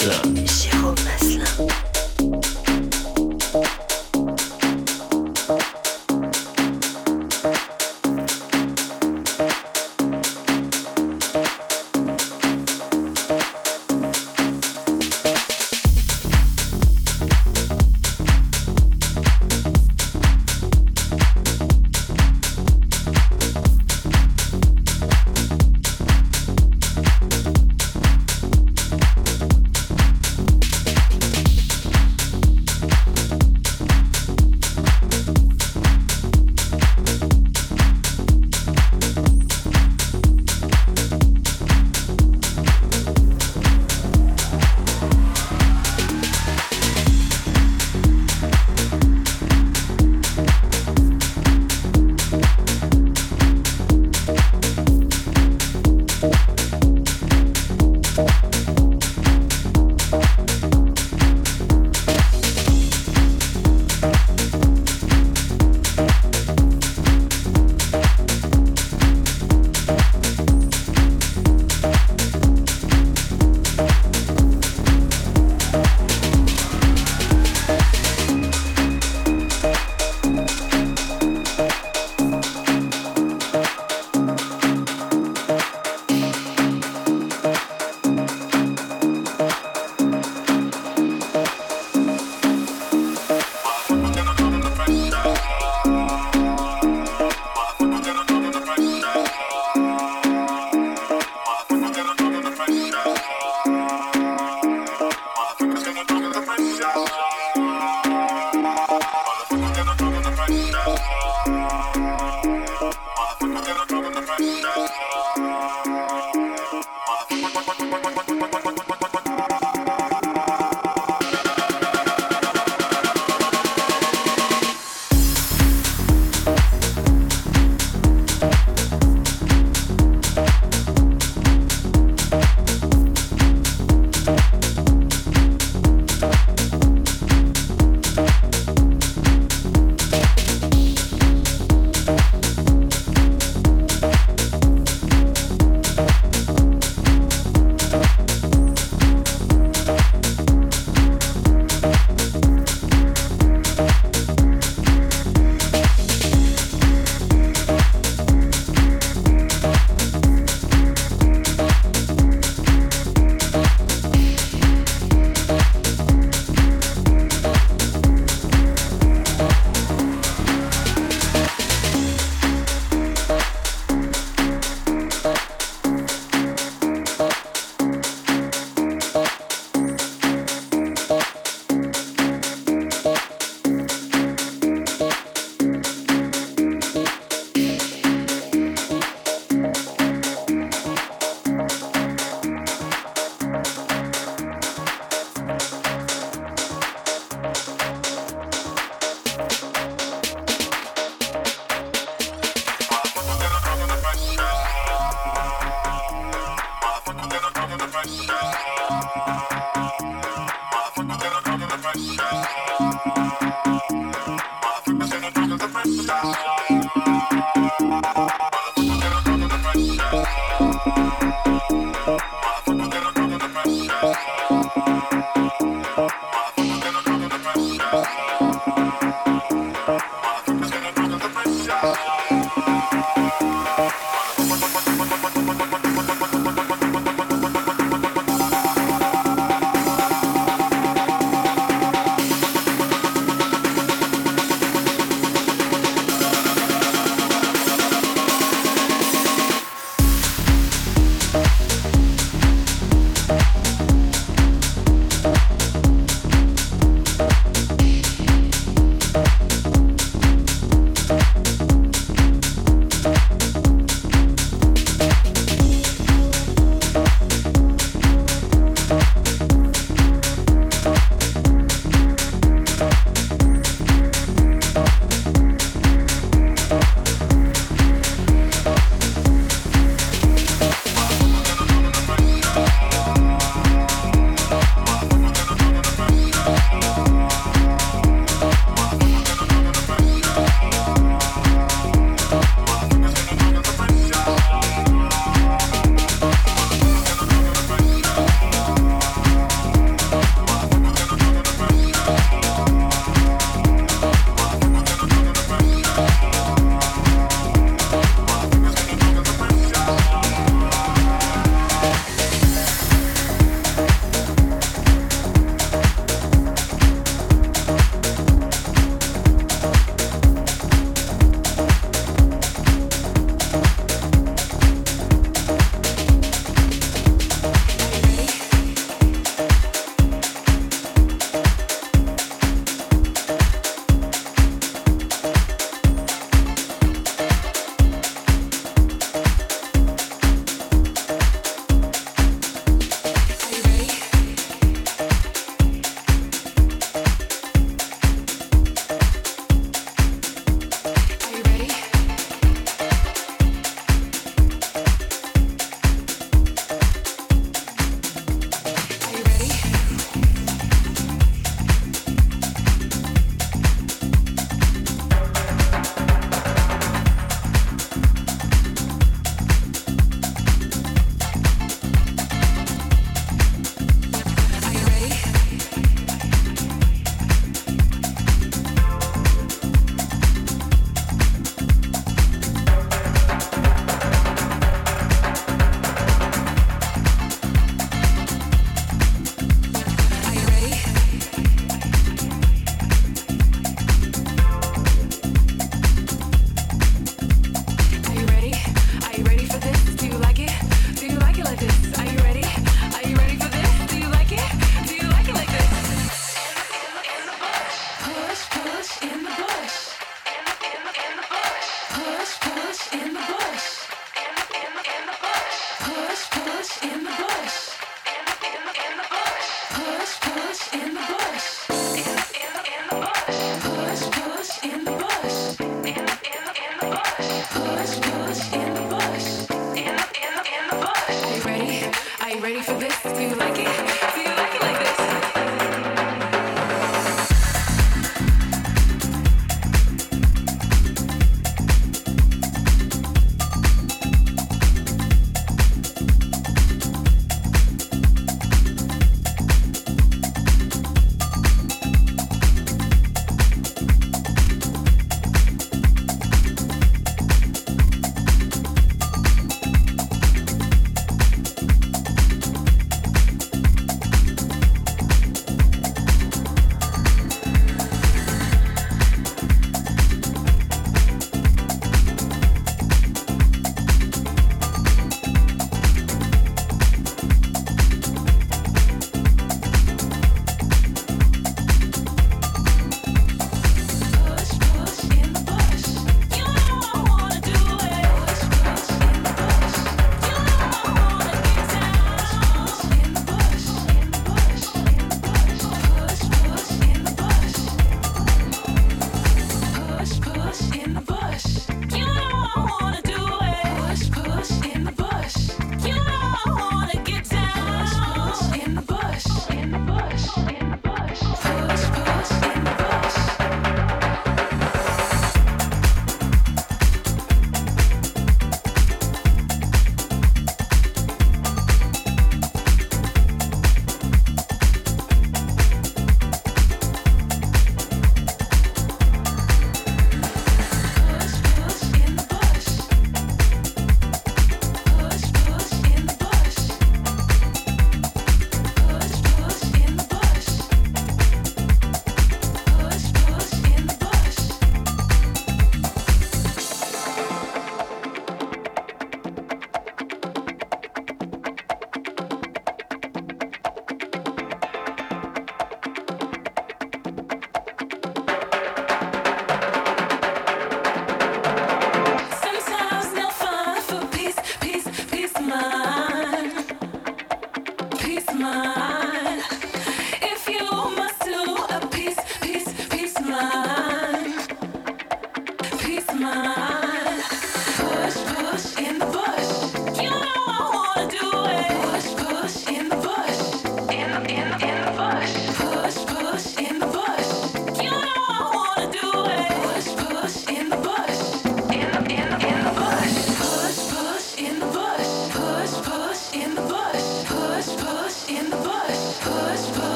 Maslin.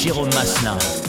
Jérôme Maslin.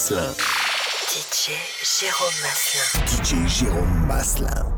Maslin. DJ Jérôme Maslin. DJ Jérôme Maslin.